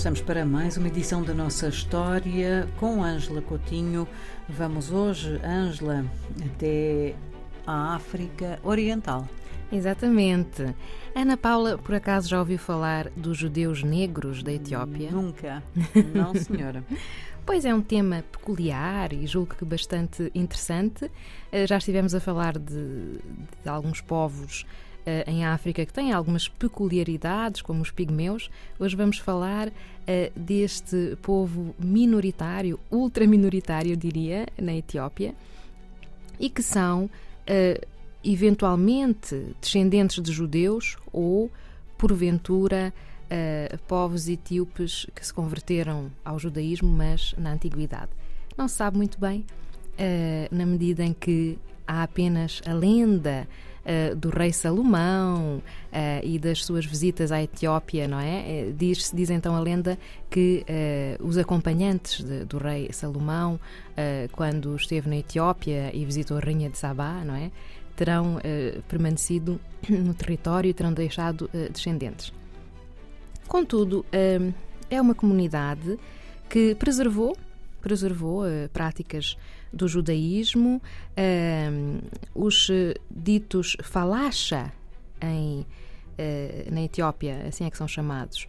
estamos para mais uma edição da nossa história com Ângela Coutinho. Vamos hoje, Ângela, até a África Oriental. Exatamente. Ana Paula, por acaso já ouviu falar dos judeus negros da Etiópia? Nunca. Não, senhora. Pois é um tema peculiar e julgo que bastante interessante. Eh, já estivemos a falar de, de alguns povos em África que têm algumas peculiaridades, como os pigmeus. Hoje vamos falar uh, deste povo minoritário, ultraminoritário, diria, na Etiópia, e que são uh, eventualmente descendentes de judeus ou, porventura, povos etíopes que se converteram ao judaísmo, mas na antiguidade. Não se sabe muito bem, na medida em que há apenas a lenda uh, do rei Salomão uh, e das suas visitas à Etiópia, não é? Eh, diz, diz então a lenda que uh, os acompanhantes de, do rei Salomão, quando esteve na Etiópia e visitou a rainha de Sabá, não é? Terão permanecido no território e terão deixado descendentes. Contudo, é uma comunidade que preservou preservou uh, práticas do judaísmo, uh, os ditos falacha em, na Etiópia, assim é que são chamados,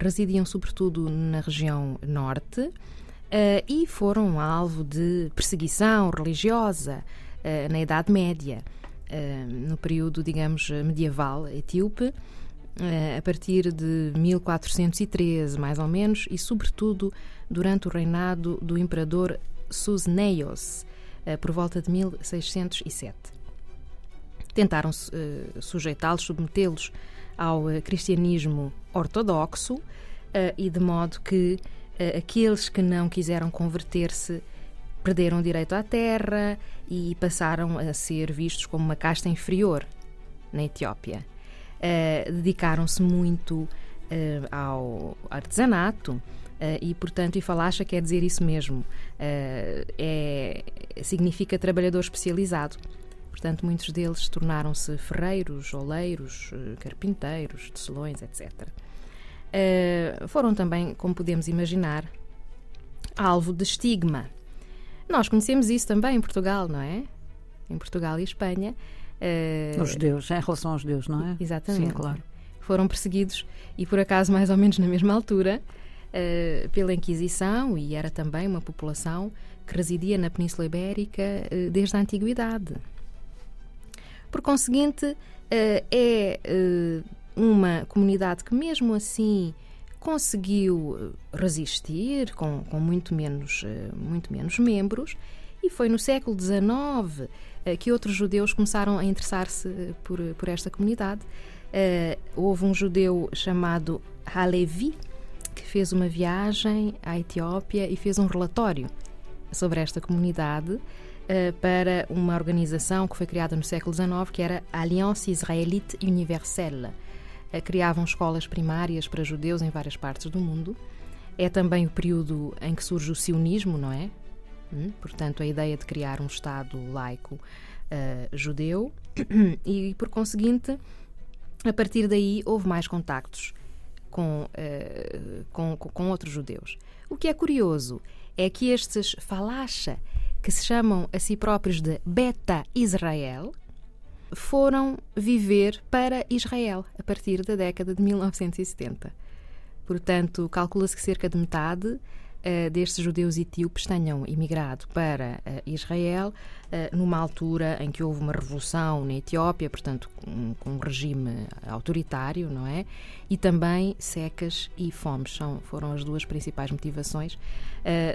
residiam sobretudo na região norte e foram alvo de perseguição religiosa na Idade Média, no período, digamos, medieval etíope. a partir de 1413, mais ou menos, e sobretudo durante o reinado do imperador Susneios, por volta de 1607. Tentaram uh, sujeitá-los, submetê-los ao uh, cristianismo ortodoxo uh, e de modo que aqueles que não quiseram converter-se perderam o direito à terra e passaram a ser vistos como uma casta inferior na Etiópia. Dedicaram-se muito ao artesanato, Uh, e, portanto, e falacha quer dizer isso mesmo. Uh, é, significa trabalhador especializado. Portanto, muitos deles tornaram-se ferreiros, oleiros, uh, carpinteiros, tecelões, etc. foram também, como podemos imaginar, alvo de estigma. Nós conhecemos isso também em Portugal, não é? Em Portugal e Espanha. Os judeus, em relação aos judeus, não é? Exatamente. Sim, claro. Foram perseguidos e, por acaso, mais ou menos na mesma altura, uh, pela Inquisição e era também uma população que residia na Península Ibérica uh, desde a Antiguidade. Por conseguinte, uh, é uma comunidade que, mesmo assim, conseguiu resistir com, com muito, menos, muito menos membros e foi no século XIX que outros judeus começaram a interessar-se por, por esta comunidade. houve um judeu chamado Halevi, que fez uma viagem à Etiópia e fez um relatório sobre esta comunidade para uma organização que foi criada no século XIX, que era a Alliance Israélite Universelle. Uh, criavam escolas primárias para judeus em várias partes do mundo. É também o período em que surge o sionismo, não é? Hum? Portanto, a ideia de criar um Estado laico uh, judeu e, por conseguinte, a partir daí houve mais contactos com, uh, com, com outros judeus. O que é curioso é que estes falacha, que se chamam a si próprios de Beta Israel, foram viver para Israel a partir da década de 1970. Portanto, calcula-se que cerca de metade uh, destes judeus etíopes tenham imigrado para uh, Israel uh, numa altura em que houve uma revolução na Etiópia, portanto, com, um regime autoritário, não é? E também secas e fomes são, foram as duas principais motivações,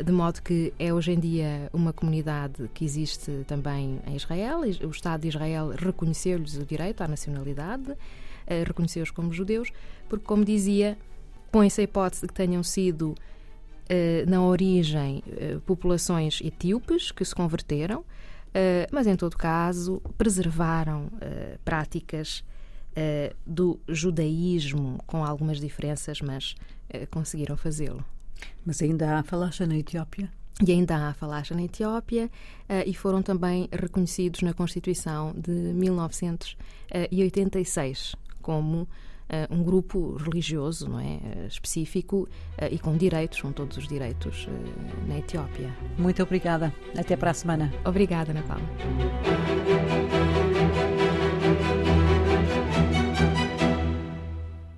de modo que é hoje em dia uma comunidade que existe também em Israel. O Estado de Israel reconheceu-lhes o direito à nacionalidade, reconheceu-os como judeus, porque, como dizia, põe-se a hipótese de que tenham sido na origem eh, populações etíopes que se converteram, eh, mas em todo caso preservaram práticas do judaísmo com algumas diferenças, mas conseguiram fazê-lo. Mas ainda há falacha na Etiópia? E ainda há falacha na Etiópia e foram também reconhecidos na Constituição de 1986 como eh, um grupo religioso não é, eh, específico eh, e com direitos, com todos os direitos na Etiópia. Muito obrigada. Até para a semana. Obrigada, Ana Paula.